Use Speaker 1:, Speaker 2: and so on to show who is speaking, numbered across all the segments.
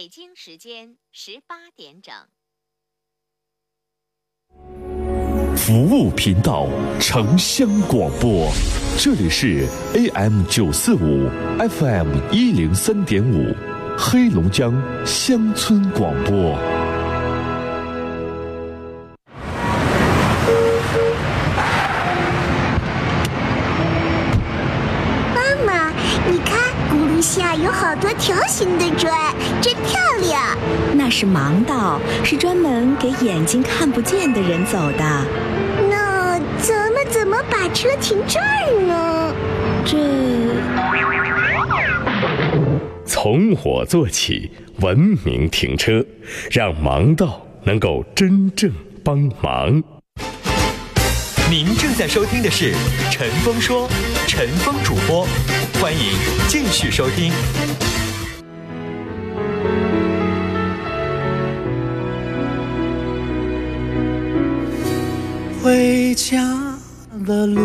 Speaker 1: 北京时间十八点整。
Speaker 2: 服务频道，城乡广播，这里是 AM 九四五，FM 一零三点五，黑龙江乡村广播。
Speaker 3: 是盲道，是专门给眼睛看不见的人走的。
Speaker 4: 那咱们怎么把车停这儿呢？
Speaker 3: 这
Speaker 2: 从我做起，文明停车，让盲道能够真正帮忙。
Speaker 5: 您正在收听的是《陈峰说》，陈峰主播，欢迎继续收听。
Speaker 6: 回家的路。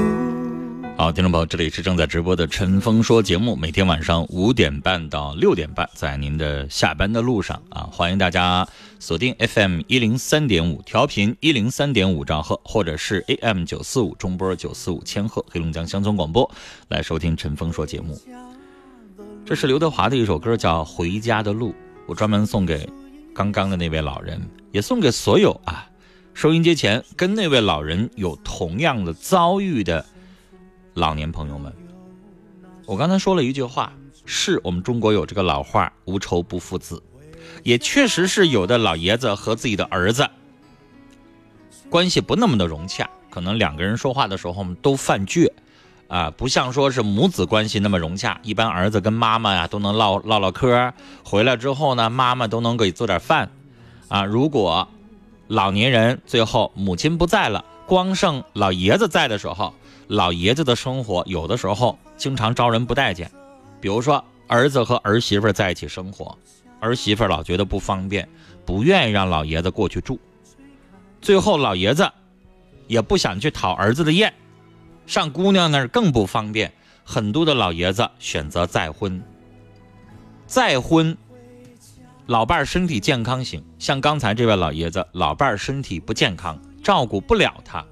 Speaker 7: 好，听众朋友，这里是正在直播的《陈峰说》节目，每天晚上五点半到六点半，在您的下班的路上啊，欢迎大家锁定 FM 一零三点五调频一零三点五兆赫，或者是 AM 九四五中波九四五千赫，黑龙江乡村广播来收听《陈峰说》节目。这是刘德华的一首歌，叫《回家的路》，我专门送给刚刚的那位老人，也送给所有啊收音机前跟那位老人有同样的遭遇的。老年朋友们，我刚才说了一句话，是我们中国有这个老话“无仇不父子”，也确实是有的老爷子和自己的儿子关系不那么的融洽，可能两个人说话的时候都犯倔，啊，不像说是母子关系那么融洽。一般儿子跟妈妈呀都能唠唠唠嗑，回来之后呢，妈妈都能给做点饭，啊，如果老年人最后母亲不在了，光剩老爷子在的时候。老爷子的生活有的时候经常招人不待见，比如说儿子和儿媳妇在一起生活，儿媳妇老觉得不方便，不愿意让老爷子过去住，最后老爷子也不想去讨儿子的厌，上姑娘那儿更不方便，很多的老爷子选择再婚。再婚，老伴儿身体健康行，像刚才这位老爷子，老伴儿身体不健康，照顾不了他，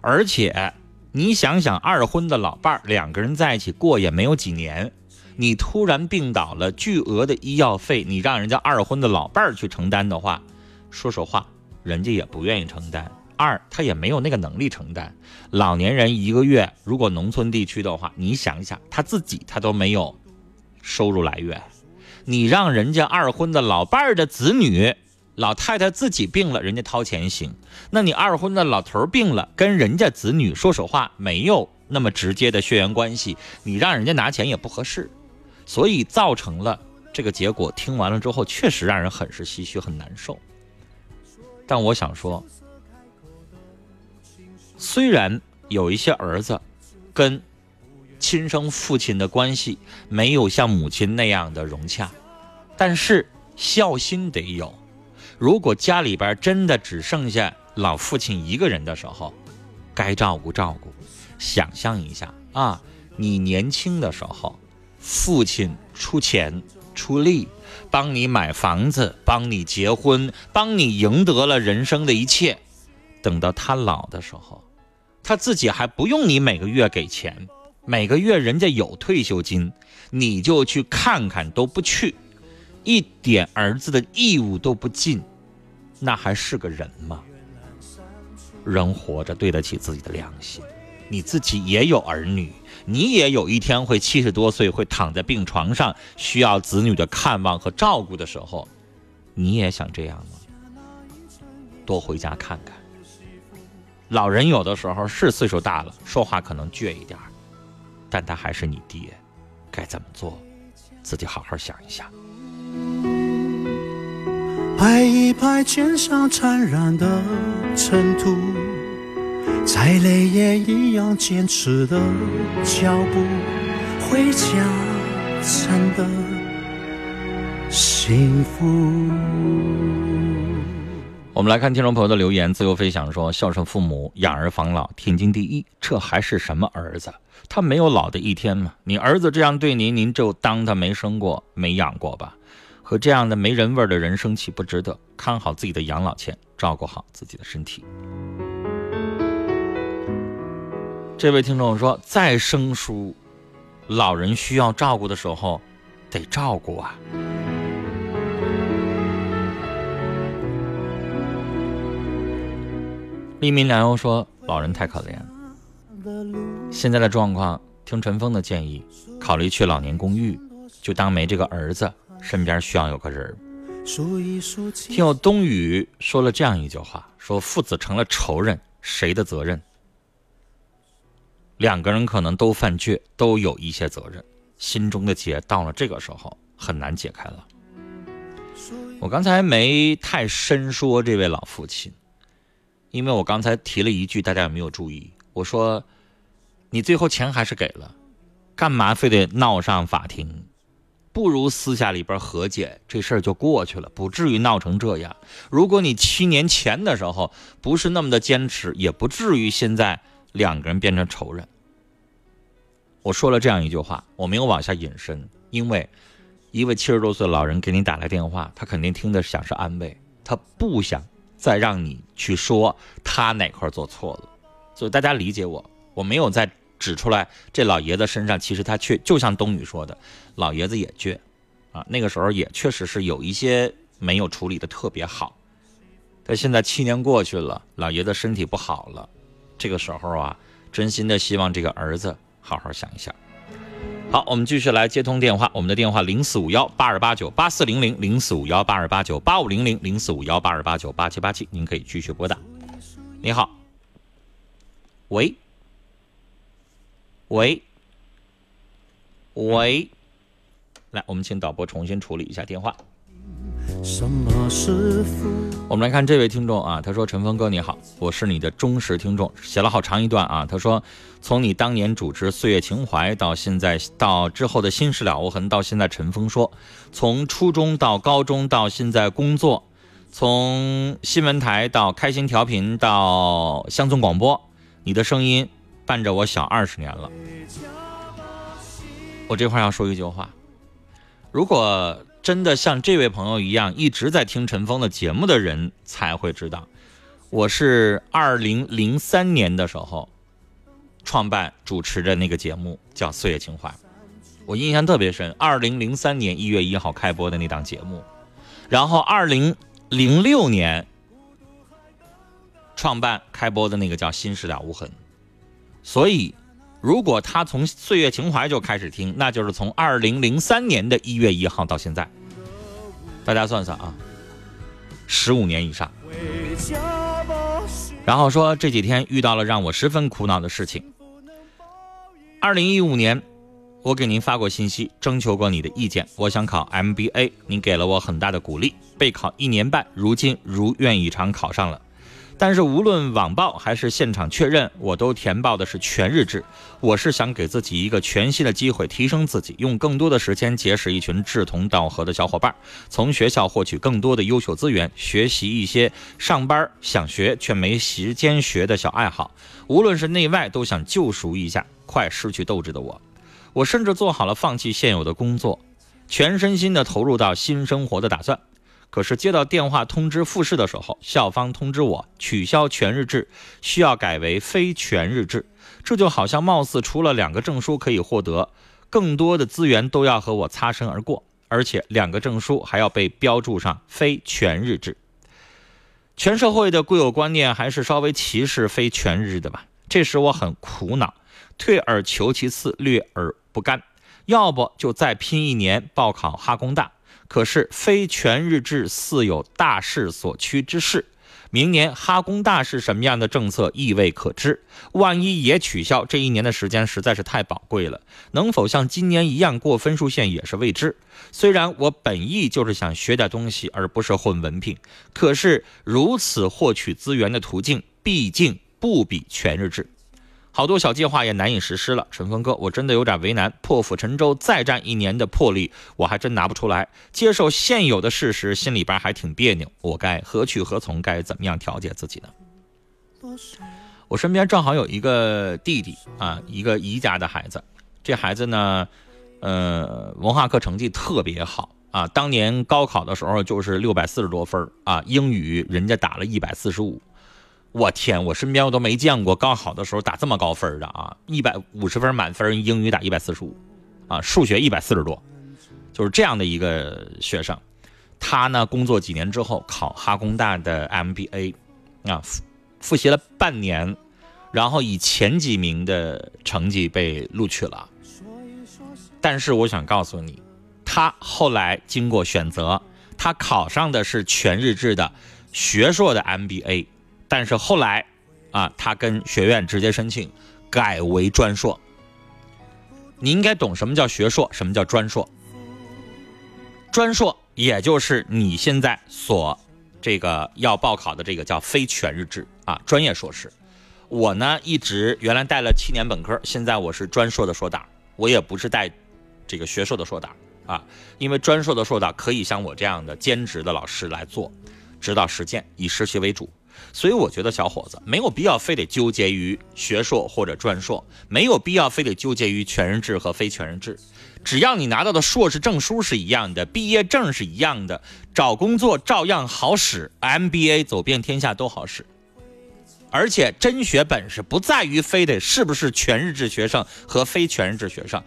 Speaker 7: 而且。你想想，二婚的老伴儿两个人在一起过也没有几年，你突然病倒了，巨额的医药费，你让人家二婚的老伴儿去承担的话，说实话，人家也不愿意承担。二，他也没有那个能力承担。老年人一个月，如果农村地区的话，你想一想，他自己他都没有收入来源，你让人家二婚的老伴儿的子女。老太太自己病了，人家掏钱行。那你二婚的老头病了，跟人家子女说实话没有那么直接的血缘关系，你让人家拿钱也不合适，所以造成了这个结果。听完了之后，确实让人很是唏嘘，很难受。但我想说，虽然有一些儿子跟亲生父亲的关系没有像母亲那样的融洽，但是孝心得有。如果家里边真的只剩下老父亲一个人的时候，该照顾照顾。想象一下啊，你年轻的时候，父亲出钱出力，帮你买房子，帮你结婚，帮你赢得了人生的一切。等到他老的时候，他自己还不用你每个月给钱，每个月人家有退休金，你就去看看都不去，一点儿子的义务都不尽。那还是个人吗？人活着对得起自己的良心。你自己也有儿女，你也有一天会七十多岁，会躺在病床上，需要子女的看望和照顾的时候，你也想这样吗？多回家看看。老人有的时候是岁数大了，说话可能倔一点但他还是你爹，该怎么做，自己好好想一想。
Speaker 6: 拍一拍肩上沾染的尘土，再累也一样坚持的脚步，回家真的幸福。
Speaker 7: 我们来看听众朋友的留言，自由飞翔说：孝顺父母，养儿防老，天经地义。这还是什么儿子？他没有老的一天吗？你儿子这样对您，您就当他没生过、没养过吧。和这样的没人味的人生气不值得。看好自己的养老钱，照顾好自己的身体。这位听众说，再生疏，老人需要照顾的时候，得照顾啊。一名良友说，老人太可怜，现在的状况，听陈峰的建议，考虑去老年公寓，就当没这个儿子，身边需要有个人。听友冬雨说了这样一句话：说父子成了仇人，谁的责任？两个人可能都犯倔，都有一些责任，心中的结到了这个时候很难解开了。我刚才没太深说这位老父亲，因为我刚才提了一句，大家有没有注意？我说你最后钱还是给了，干嘛非得闹上法庭？不如私下里边和解，这事儿就过去了，不至于闹成这样。如果你七年前的时候不是那么的坚持，也不至于现在两个人变成仇人。我说了这样一句话，我没有往下引申，因为一位七十多岁的老人给你打来电话，他肯定听的想是安慰，他不想再让你去说他哪块做错了，所以大家理解我，我没有在。指出来，这老爷子身上其实他却就像冬雨说的，老爷子也倔，啊，那个时候也确实是有一些没有处理的特别好。但现在七年过去了，老爷子身体不好了，这个时候啊，真心的希望这个儿子好好想一想。好，我们继续来接通电话，我们的电话零四五幺八二八九八四零零零四五幺八二八九八五零零零四五幺八二八九八七八七，您可以继续拨打。你好，喂。喂，喂，来，我们请导播重新处理一下电话。我们来看这位听众啊，他说：“陈峰哥你好，我是你的忠实听众，写了好长一段啊。他说，从你当年主持《岁月情怀》到现在，到之后的《心事了无痕》，到现在陈峰说，从初中到高中到现在工作，从新闻台到开心调频到乡村广播，你的声音。”伴着我小二十年了，我这块要说一句话：如果真的像这位朋友一样一直在听陈峰的节目的人，才会知道，我是二零零三年的时候创办主持的那个节目叫《岁月情怀》，我印象特别深。二零零三年一月一号开播的那档节目，然后二零零六年创办开播的那个叫《新时了无痕》。所以，如果他从《岁月情怀》就开始听，那就是从二零零三年的一月一号到现在，大家算算啊，十五年以上。然后说这几天遇到了让我十分苦恼的事情。二零一五年，我给您发过信息，征求过你的意见，我想考 MBA，您给了我很大的鼓励。备考一年半，如今如愿以偿考上了。但是无论网报还是现场确认，我都填报的是全日制。我是想给自己一个全新的机会，提升自己，用更多的时间结识一群志同道合的小伙伴，从学校获取更多的优秀资源，学习一些上班想学却没时间学的小爱好。无论是内外，都想救赎一下快失去斗志的我。我甚至做好了放弃现有的工作，全身心的投入到新生活的打算。可是接到电话通知复试的时候，校方通知我取消全日制，需要改为非全日制。这就好像貌似除了两个证书可以获得，更多的资源都要和我擦身而过，而且两个证书还要被标注上非全日制。全社会的固有观念还是稍微歧视非全日的吧，这使我很苦恼，退而求其次，略而不甘。要不就再拼一年报考哈工大。可是非全日制似有大势所趋之势，明年哈工大是什么样的政策亦未可知。万一也取消，这一年的时间实在是太宝贵了，能否像今年一样过分数线也是未知。虽然我本意就是想学点东西，而不是混文凭，可是如此获取资源的途径，毕竟不比全日制。好多小计划也难以实施了，陈峰哥，我真的有点为难。破釜沉舟再战一年的魄力，我还真拿不出来。接受现有的事实，心里边还挺别扭。我该何去何从？该怎么样调节自己呢？我身边正好有一个弟弟啊，一个姨家的孩子。这孩子呢，呃，文化课成绩特别好啊，当年高考的时候就是六百四十多分啊，英语人家打了一百四十五。我天，我身边我都没见过高考的时候打这么高分的啊！一百五十分满分，英语打一百四十五，啊，数学一百四十多，就是这样的一个学生。他呢，工作几年之后考哈工大的 MBA，啊，复复习了半年，然后以前几名的成绩被录取了。但是我想告诉你，他后来经过选择，他考上的是全日制的学硕的 MBA，但是后来，啊，他跟学院直接申请改为专硕。你应该懂什么叫学硕，什么叫专硕。专硕也就是你现在所这个要报考的这个叫非全日制啊专业硕士。我呢一直原来带了七年本科，现在我是专硕的硕导，我也不是带这个学硕的硕导啊，因为专硕的硕导可以像我这样的兼职的老师来做指导实践，以实习为主。所以我觉得小伙子没有必要非得纠结于学硕或者专硕，没有必要非得纠结于全日制和非全日制。只要你拿到的硕士证书是一样的，毕业证是一样的，找工作照样好使，MBA 走遍天下都好使。而且真学本事不在于非得是不是全日制学生和非全日制学生，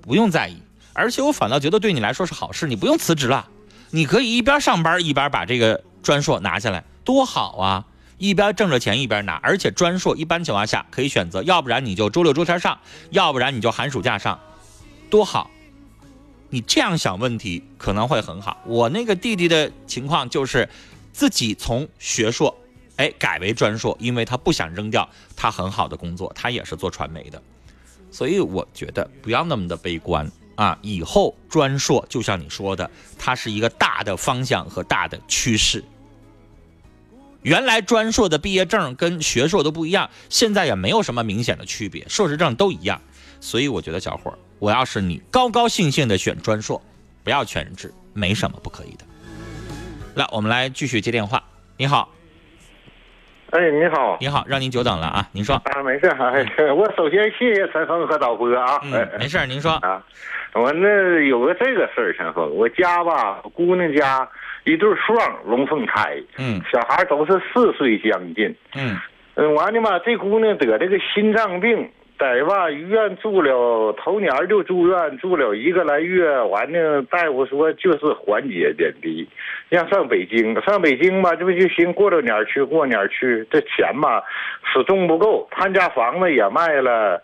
Speaker 7: 不用在意。而且我反倒觉得对你来说是好事，你不用辞职了，你可以一边上班一边把这个专硕拿下来，多好啊！一边挣着钱一边拿，而且专硕一般情况下可以选择，要不然你就周六周天上，要不然你就寒暑假上，多好！你这样想问题可能会很好。我那个弟弟的情况就是自己从学硕。哎，改为专硕，因为他不想扔掉他很好的工作，他也是做传媒的，所以我觉得不要那么的悲观啊。以后专硕就像你说的，它是一个大的方向和大的趋势。原来专硕的毕业证跟学硕都不一样，现在也没有什么明显的区别，硕士证都一样。所以我觉得小伙儿，我要是你，高高兴兴的选专硕，不要全日制，没什么不可以的。来，我们来继续接电话。你好。
Speaker 8: 哎，你好，
Speaker 7: 你好，让您久等了啊！您说
Speaker 8: 啊，没事哎，我首先谢谢陈峰和导播啊。
Speaker 7: 嗯，没事您说
Speaker 8: 啊。我那有个这个事儿，陈峰，我家吧，姑娘家一对双龙凤胎，
Speaker 7: 嗯，
Speaker 8: 小孩都是四岁将近，
Speaker 7: 嗯，
Speaker 8: 嗯，完了嘛，这姑娘得这个心脏病。在吧医院住了头年就住院住了一个来月，完了大夫说就是缓解点滴，让上北京上北京吧，这不就寻过了年去过年去，这钱嘛始终不够，他家房子也卖了，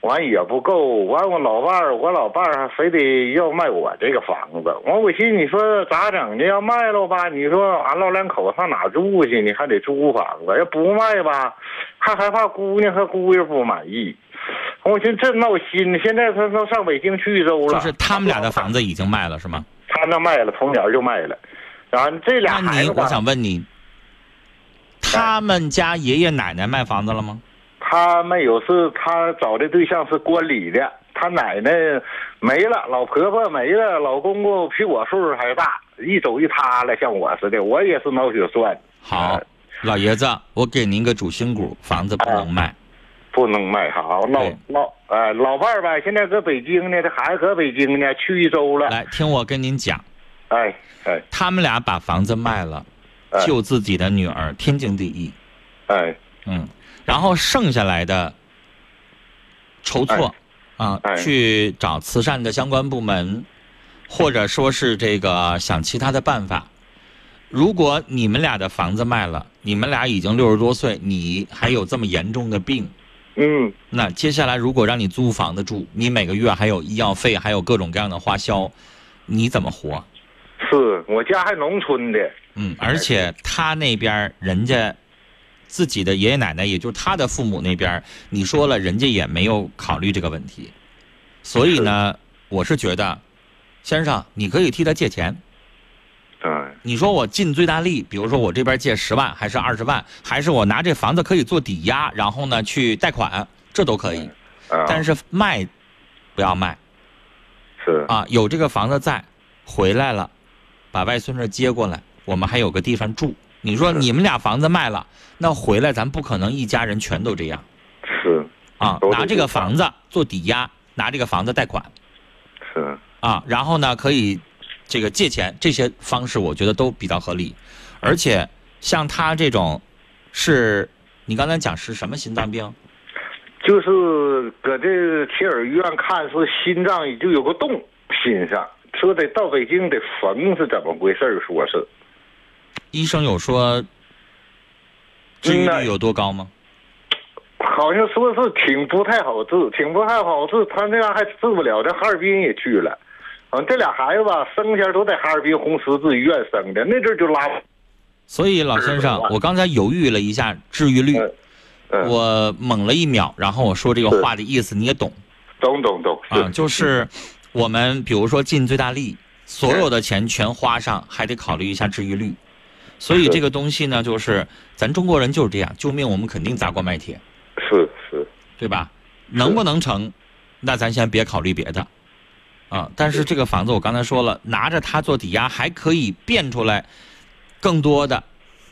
Speaker 8: 完也不够，完我老伴儿我老伴儿还非得要卖我这个房子，完我寻思你说咋整呢？要卖了吧，你说俺老两口上哪住去？你还得租房子，要不卖吧？还害怕姑娘和姑爷不满意，我寻思这闹心。现在他都上北京去一周了，
Speaker 7: 就是他们俩的房子已经卖了是吗？
Speaker 8: 他那卖了，从年就卖了。然后这俩孩子，
Speaker 7: 我想问你，他们家爷爷奶奶卖房子了吗？
Speaker 8: 他没有，是他找的对象是关里的，他奶奶没了，老婆婆没了，老公公比我岁数还大，一走一塌了，像我似的，我也是脑血栓。
Speaker 7: 好。老爷子，我给您个主心骨，房子不能卖，
Speaker 8: 不能卖。好，老老呃老伴儿吧，现在搁北京呢，这孩子搁北京呢，去一周了。
Speaker 7: 来，听我跟您讲，
Speaker 8: 哎哎，
Speaker 7: 他们俩把房子卖了，救自己的女儿，天经地义。
Speaker 8: 哎，
Speaker 7: 嗯，然后剩下来的筹措啊，去找慈善的相关部门，或者说是这个想其他的办法。如果你们俩的房子卖了，你们俩已经六十多岁，你还有这么严重的病，
Speaker 8: 嗯，
Speaker 7: 那接下来如果让你租房子住，你每个月还有医药费，还有各种各样的花销，你怎么活？
Speaker 8: 是我家还农村的，
Speaker 7: 嗯，而且他那边人家自己的爷爷奶奶，也就是他的父母那边，你说了，人家也没有考虑这个问题，所以呢，我是觉得，先生，你可以替他借钱。
Speaker 8: 对，
Speaker 7: 你说我尽最大力，比如说我这边借十万，还是二十万，还是我拿这房子可以做抵押，然后呢去贷款，这都可以。但是卖，不要卖。
Speaker 8: 是
Speaker 7: 啊，有这个房子在，回来了，把外孙女接过来，我们还有个地方住。你说你们俩房子卖了，那回来咱不可能一家人全都这样。
Speaker 8: 是
Speaker 7: 啊，拿这个房子做抵押，拿这个房子贷款。
Speaker 8: 是
Speaker 7: 啊，然后呢可以。这个借钱这些方式，我觉得都比较合理。而且像他这种，是你刚才讲是什么心脏病？
Speaker 8: 就是搁这铁尔医院看说心脏就有个洞，心上说得到北京得缝是怎么回事？说是
Speaker 7: 医生有说治愈率有多高吗？
Speaker 8: 好像说是挺不太好治，挺不太好治，他那样还治不了，这哈尔滨也去了。嗯，这俩孩子吧，生前都在哈尔滨红十字医院生的，那阵就拉。
Speaker 7: 所以老先生，我刚才犹豫了一下治愈率，
Speaker 8: 嗯嗯，
Speaker 7: 我猛了一秒，然后我说这个话的意思你也懂
Speaker 8: 懂懂懂，
Speaker 7: 啊，就是我们比如说尽最大力，所有的钱全花上，还得考虑一下治愈率。所以这个东西呢，就是咱中国人就是这样，救命我们肯定砸锅卖铁，
Speaker 8: 是是
Speaker 7: 对吧？能不能成，那咱先别考虑别的，啊。但是这个房子我刚才说了，拿着它做抵押，还可以变出来更多的，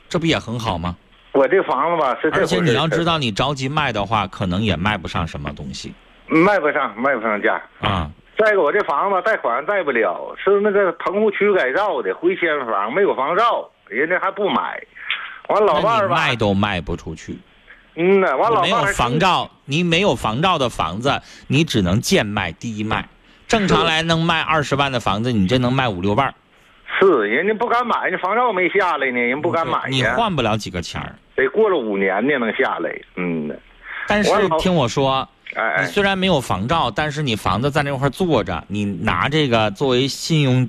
Speaker 7: 这不也很好吗？
Speaker 8: 我这房子吧是这
Speaker 7: 而且你要知道，你着急卖的话，可能也卖不上什么东西
Speaker 8: 卖不上，卖不上价。
Speaker 7: 啊。
Speaker 8: 再一个，我这房子贷款贷不了，是那个棚户区改造的回迁房，没有房照，人家还不买。完老伴儿吧，
Speaker 7: 卖都卖不出去，
Speaker 8: 嗯呐，完老
Speaker 7: 没有房照，你没有房照的房子，你只能贱卖低卖。正常来能卖二十万的房子，你这能卖五六万，
Speaker 8: 是人家不敢买，那房照没下来呢，人不敢买
Speaker 7: 你。换不了几个钱儿。
Speaker 8: 得过了五年呢能下来，嗯呐，
Speaker 7: 但是听我说，
Speaker 8: 哎哎，
Speaker 7: 你虽然没有房照，但是你房子在那块儿坐着，你拿这个作为信用，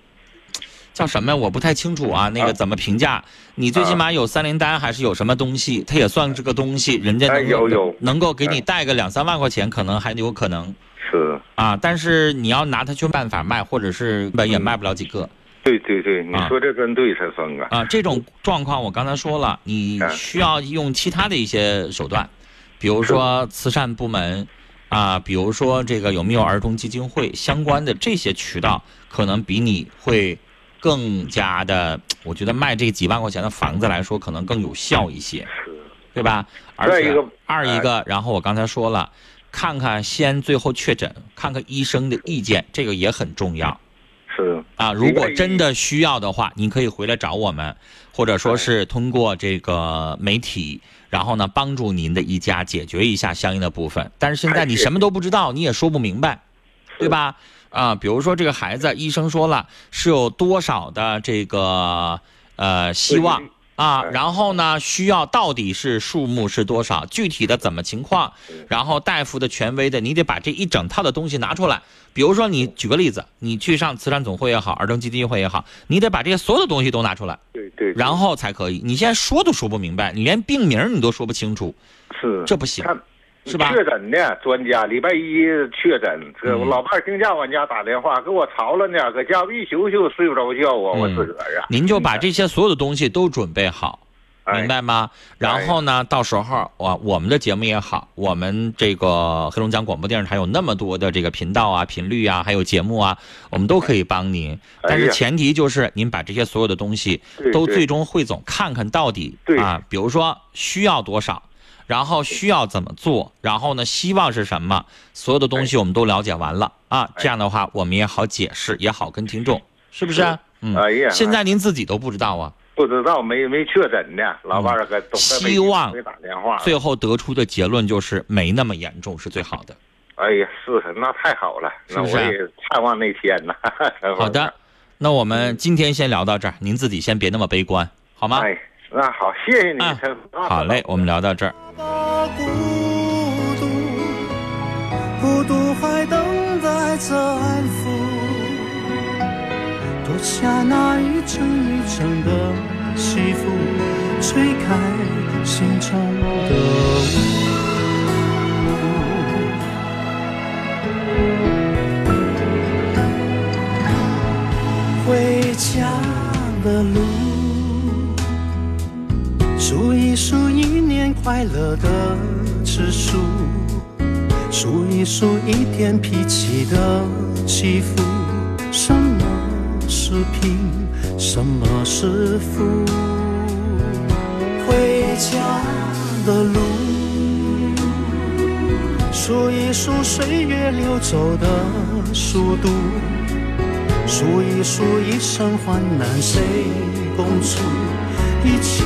Speaker 7: 叫什么呀？我不太清楚啊，那个
Speaker 8: 啊
Speaker 7: 怎么评价？你最起码有三联单，还是有什么东西？它也算是个东西，人家
Speaker 8: 哎
Speaker 7: 能
Speaker 8: 有有
Speaker 7: 能够给你贷个两三万块钱，可能还有可能
Speaker 8: 是，
Speaker 7: 啊。但是你要拿它去办法卖，或者是本也卖不了几个
Speaker 8: 对对对，你
Speaker 7: 啊
Speaker 8: 说这真对，才算啊，
Speaker 7: 啊。这种状况我刚才说了，你
Speaker 8: 嗯
Speaker 7: 需要用其他的一些手段，比如说慈善部门。啊，比如说这个有没有儿童基金会相关的这些渠道，可能比你会更加的，我觉得卖这几万块钱的房子来说，可能更有效一些，对吧？而且二一个，然后我刚才说了，看看先最后确诊，看看医生的意见，这个也很重要
Speaker 8: 是，
Speaker 7: 啊。如果真的需要的话，你可以回来找我们，或者说是通过这个媒体，然后呢帮助您的一家解决一下相应的部分。但是现在你什么都不知道，你也说不明白，对吧？啊，比如说这个孩子，医生说了是有多少的这个呃希望啊，然后呢需要到底是数目是多少，具体的怎么情况，然后大夫的权威的，你得把这一整套的东西拿出来。比如说你举个例子，你去上慈善总会也好，儿童基金会也好，你得把这些所有的东西都拿出来，
Speaker 8: 对对，
Speaker 7: 然后才可以。你现在说都说不明白，你连病名你都说不清楚，
Speaker 8: 是。
Speaker 7: 这不行。
Speaker 8: 看
Speaker 7: 是吧
Speaker 8: 确诊的专家，礼拜一确诊，这
Speaker 7: 嗯
Speaker 8: 我老伴儿净家往家打电话，给我吵了呢，搁家一宿宿睡不着觉啊，我
Speaker 7: 嗯
Speaker 8: 自个儿啊。
Speaker 7: 您就把这些所有的东西都准备好。
Speaker 8: 哎
Speaker 7: 明白吗？然后呢，到时候我我们的节目也好，我们这个黑龙江广播电视台有那么多的这个频道啊、频率啊，还有节目啊，我们都可以帮您。但是前提就是您把这些所有的东西都最终汇总，看看到底啊，比如说需要多少，然后需要怎么做，然后呢，希望是什么，所有的东西我们都了解完了啊，这样的话我们也好解释，也好跟听众，是不是啊？嗯，
Speaker 8: 哎呀
Speaker 7: 现在您自己都不知道啊。
Speaker 8: 不知道没没确诊呢，老伴儿
Speaker 7: 希望
Speaker 8: 没打电话。
Speaker 7: 最后得出的结论就是没那么严重是最好的。
Speaker 8: 哎呀，是那太好了，
Speaker 7: 是不是啊
Speaker 8: 那我也盼望那天呢。
Speaker 7: 好的，那我们今天先聊到这儿，您自己先别那么悲观，好吗？
Speaker 8: 哎，那好，谢谢你，
Speaker 7: 啊好嘞，我们聊到这儿。
Speaker 6: 孤独，孤独还等待着安抚，脱下那一层一层的西服，吹开心中的雾。回家的路。数一数一年快乐的指数，数一数一天脾气的起伏。什么是贫，什么是富？回家的路，数一数岁月流走的速度，数一数一生患难谁共处，一切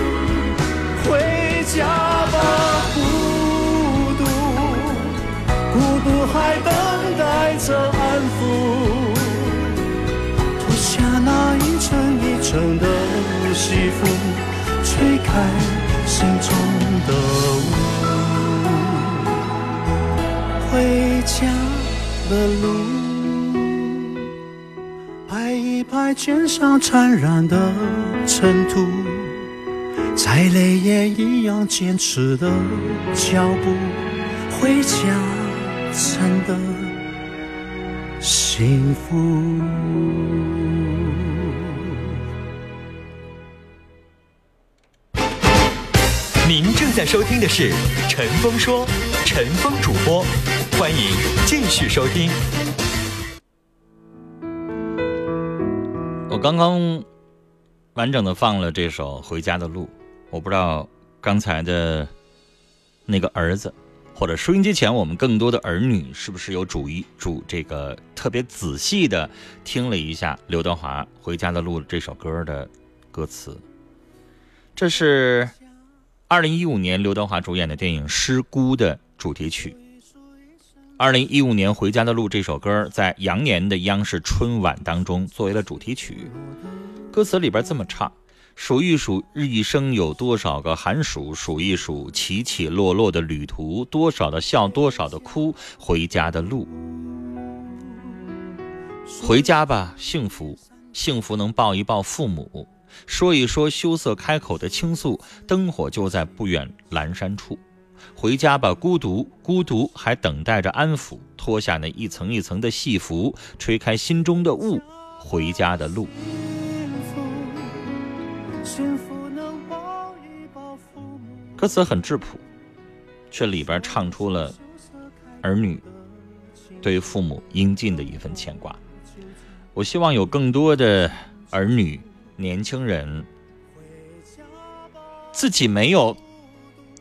Speaker 6: 独还等待着安抚。脱下那一层一层的西服，吹开心中的雾。回家的路，拍一拍肩上沾染的尘土。再累也一样坚持的脚步，回家真的幸福。
Speaker 5: 您正在收听的是《陈峰说》，陈峰主播，欢迎继续收听。
Speaker 7: 我刚刚完整的放了这首《回家的路》，我不知道刚才的那个儿子，或者收音机前我们更多的儿女，是不是有主意主这个特别仔细的听了一下刘德华《回家的路》这首歌的歌词？这是二零一五年刘德华主演的电影《失孤》的主题曲。二零一五年《回家的路》这首歌在羊年的央视春晚当中作为了主题曲，歌词里边这么唱：数一数日一生有多少个寒暑，数一数起起落落的旅途，多少的笑，多少的哭，回家的路。回家吧，幸福，幸福能抱一抱父母，说一说羞涩开口的倾诉，灯火就在不远阑珊处。回家吧，孤独，孤独还等待着安抚。脱下那一层一层的戏服，吹开心中的雾，回家的路。
Speaker 6: 幸福能抱一抱父母。
Speaker 7: 歌词很质朴，却里边唱出了儿女对父母应尽的一份牵挂。我希望有更多的儿女、年轻人，自己没有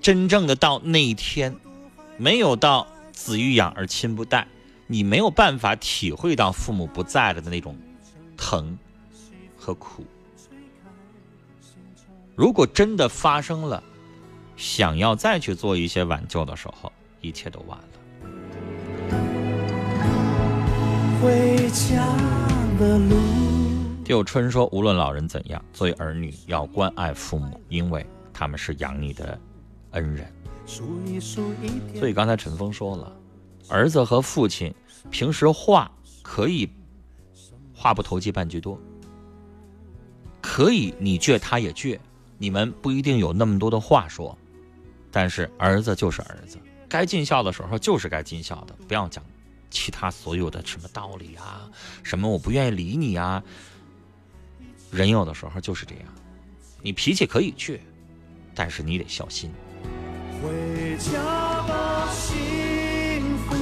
Speaker 7: 真正的到那一天，没有到子欲养而亲不待，你没有办法体会到父母不在了的那种疼和苦。如果真的发生了，想要再去做一些挽救的时候，一切都晚了。
Speaker 6: 回家的路。
Speaker 7: 就有春说，无论老人怎样，作为儿女要关爱父母，因为他们是养你的恩人。所以刚才陈峰说了，儿子和父亲平时话可以话不投机半句多，可以你倔他也倔，你们不一定有那么多的话说，但是儿子就是儿子，该尽孝的时候就是该尽孝的，不要讲其他所有的什么道理啊，什么我不愿意理你啊。人有的时候就是这样，你脾气可以倔，但是你得孝心。
Speaker 6: 回家吧，幸福，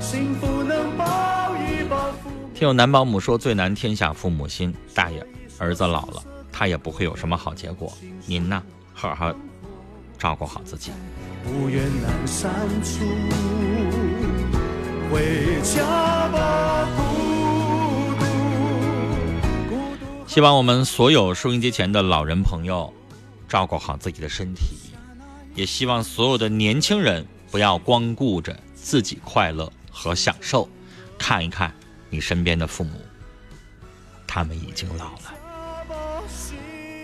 Speaker 6: 幸福能抱一抱。
Speaker 7: 听友男保姆说：“最难天下父母心。”大爷，儿子老了，他也不会有什么好结果。您呢，好好照顾好自己。
Speaker 6: 不远阑珊处，回家吧，孤独。
Speaker 7: 希望我们所有收音机前的老人朋友，照顾好自己的身体，也希望所有的年轻人不要光顾着自己快乐，和享受，看一看你身边的父母，他们已经老了。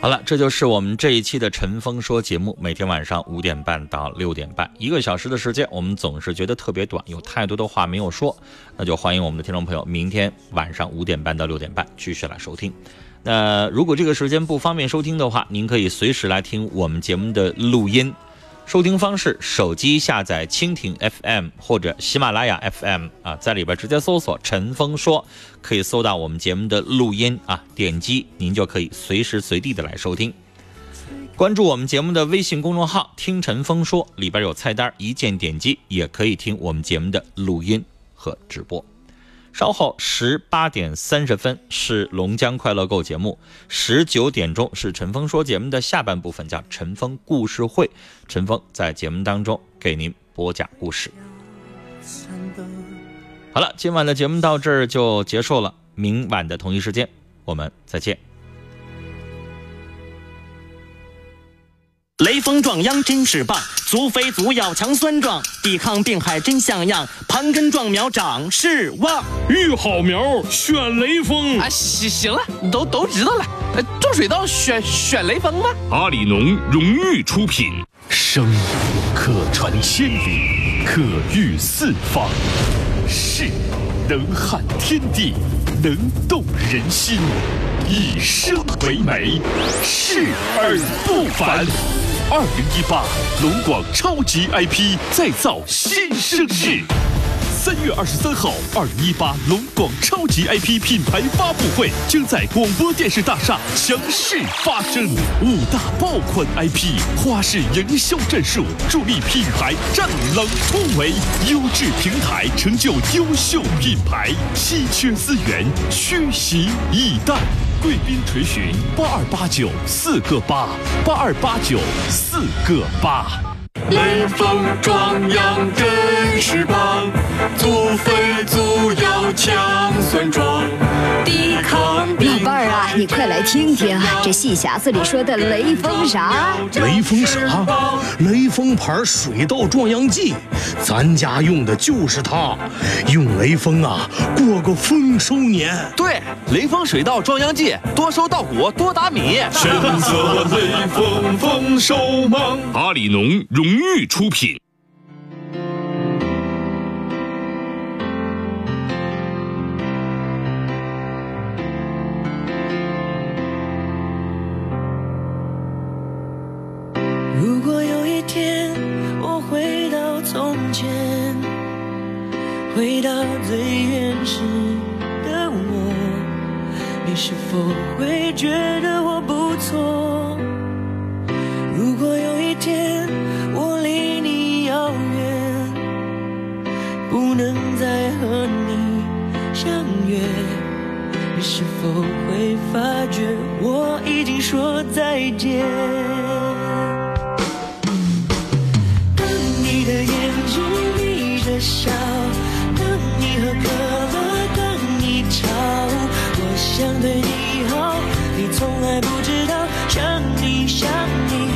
Speaker 7: 好了，这就是我们这一期的《陈峰说》节目，每天晚上五点半到六点半，一个小时的时间，我们总是觉得特别短，有太多的话没有说，那就欢迎我们的听众朋友，明天晚上五点半到六点半继续来收听。那如果这个时间不方便收听的话，您可以随时来听我们节目的录音。收听方式：手机下载蜻蜓 FM 或者喜马拉雅 FM 啊，在里边直接搜索“陈峰说”，可以搜到我们节目的录音啊，点击您就可以随时随地的来收听。关注我们节目的微信公众号“听陈峰说”，里边有菜单，一键点击也可以听我们节目的录音和直播。稍后十八点三十分是龙江快乐购节目，十九点钟是陈峰说节目的下半部分，叫陈峰故事会。陈峰在节目当中给您播讲故事。好了，今晚的节目到这儿就结束了，明晚的同一时间我们再见。
Speaker 9: 雷锋壮秧真是棒，足肥足要强酸壮，抵抗病害真像样，盘根壮苗长势旺。
Speaker 10: 育好苗选雷锋
Speaker 11: 啊！行行了，都都知道了。种水稻选选雷锋吧？
Speaker 10: 阿里农荣誉出品。
Speaker 2: 声可传千里，可御四方。势能撼天地，能动人心。以声为媒，视而不凡。二零一八龙广超级 IP 再造新生势，三月二十三号，二零一八龙广超级 IP 品牌发布会将在广播电视大厦强势发生。五大爆款 IP，花式营销战术，助力品牌战狼突围。优质平台成就优秀品牌，稀缺资源虚席以待。贵宾垂询八二八九四个八八二八九四个八。
Speaker 12: 雷锋壮阳真是棒，祖飞祖要强酸壮，抵抗
Speaker 13: 老伴儿啊，你快来听听这戏匣子里说的雷锋啥？
Speaker 14: 雷锋啥？雷锋牌水稻壮阳剂，咱家用的就是它，用雷锋啊，过个丰收年。
Speaker 11: 对，雷锋水稻壮阳剂，多收稻谷，多打米。
Speaker 12: 选择雷锋丰收忙，
Speaker 10: 阿里农荣誉出品。
Speaker 15: 如果有一天我回到从前，回到最原始的我，你是否会觉得我不错？能再和你相约，你是否会发觉我已经说再见？当你的眼睛眯着笑，当你喝可乐，当你吵，我想对你好，你从来不知道，想你想你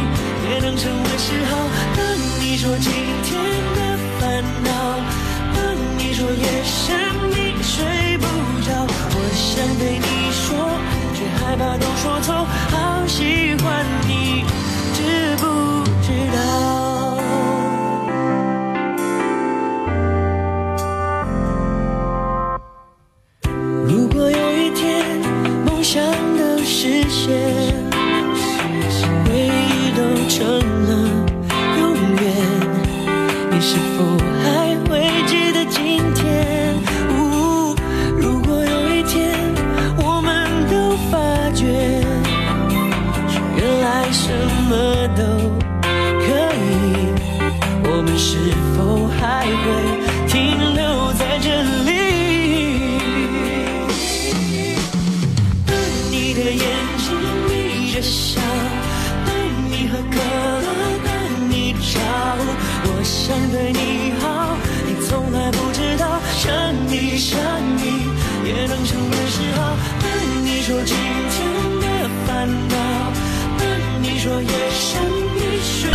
Speaker 15: 也能成为嗜好。当你说今天的，夜深你睡不着，我想对你说，却害怕都说错，好喜欢你，